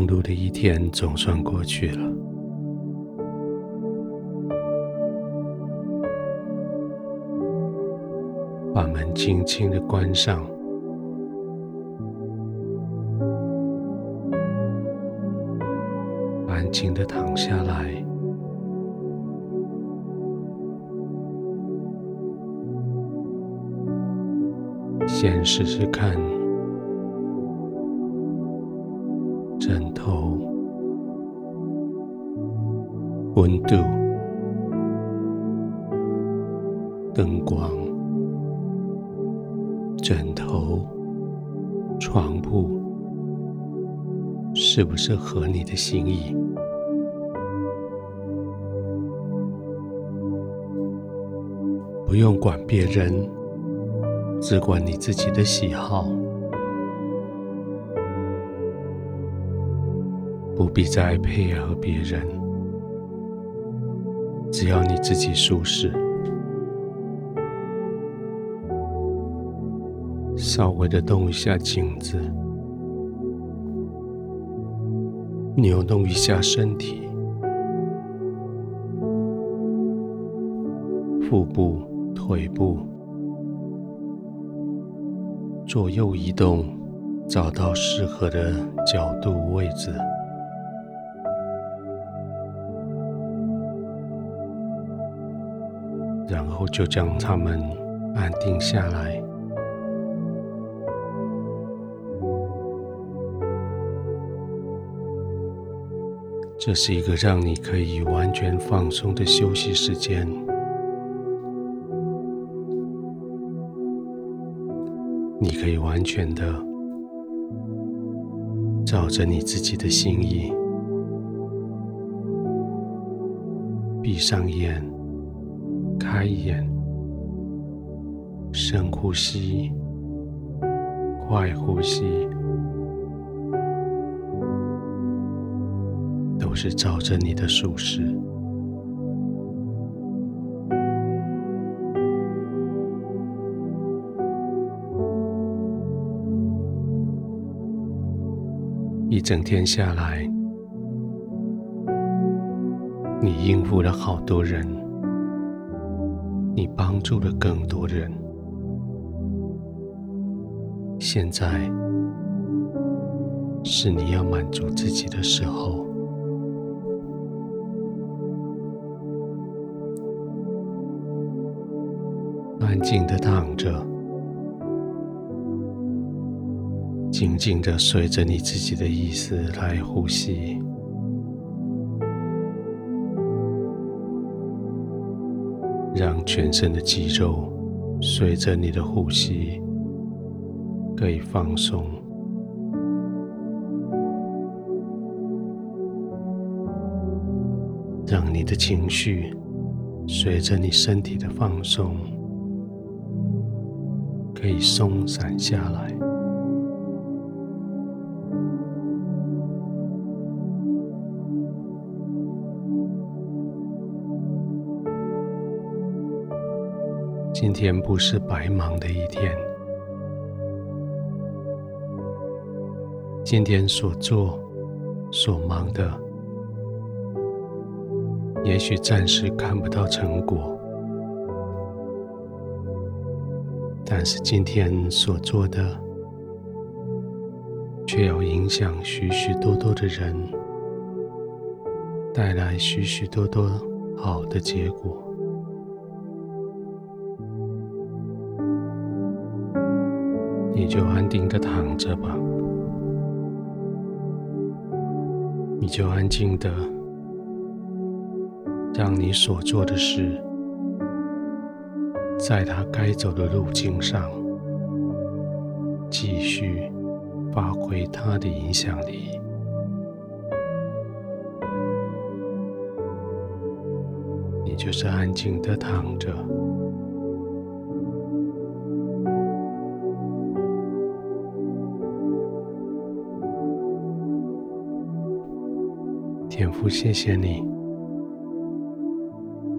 忙碌的一天总算过去了，把门轻轻的关上，安静的躺下来，先试试看。温度、灯光、枕头、床铺，是不是合你的心意？不用管别人，只管你自己的喜好。不必再配合别人，只要你自己舒适。稍微的动一下颈子，扭动一下身体，腹部、腿部左右移动，找到适合的角度位置。后就将它们安定下来。这是一个让你可以完全放松的休息时间。你可以完全的照着你自己的心意，闭上眼。开眼，深呼吸，快呼吸，都是照着你的舒适。一整天下来，你应付了好多人。你帮助了更多人，现在是你要满足自己的时候。安静的躺着，静静的随着你自己的意思来呼吸。让全身的肌肉随着你的呼吸可以放松，让你的情绪随着你身体的放松可以松散下来。今天不是白忙的一天，今天所做、所忙的，也许暂时看不到成果，但是今天所做的，却要影响许许多多的人，带来许许多多好的结果。你就安定的躺着吧，你就安静的让你所做的事，在他该走的路径上，继续发挥他的影响力。你就是安静的躺着。天父，谢谢你，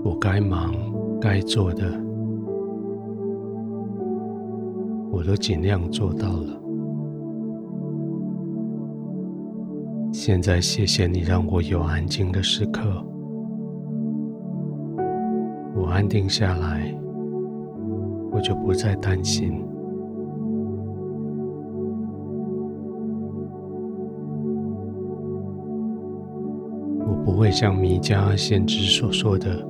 我该忙该做的，我都尽量做到了。现在，谢谢你让我有安静的时刻。我安定下来，我就不再担心。不会像弥迦先知所说的，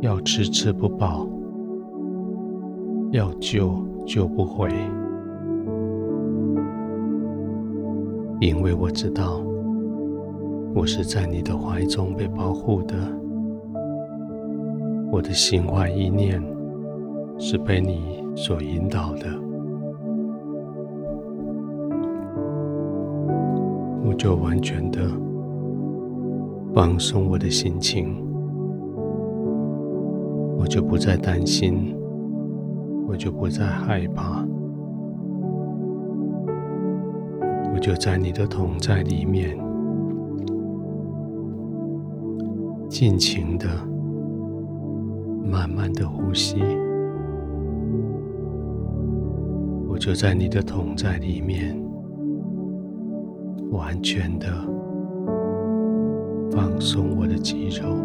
要吃吃不饱，要救救不回。因为我知道，我是在你的怀中被保护的，我的心怀意念是被你所引导的，我就完全的放松我的心情，我就不再担心，我就不再害怕。我就在你的同在里面，尽情的、慢慢的呼吸。我就在你的同在里面，完全的放松我的肌肉。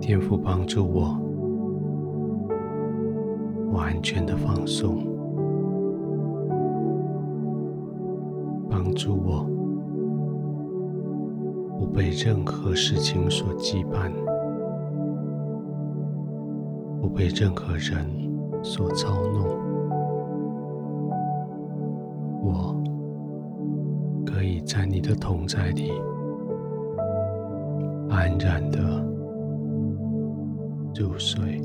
天赋帮助我。完全的放松，帮助我不被任何事情所羁绊，不被任何人所操弄。在你的同在里安然的入睡。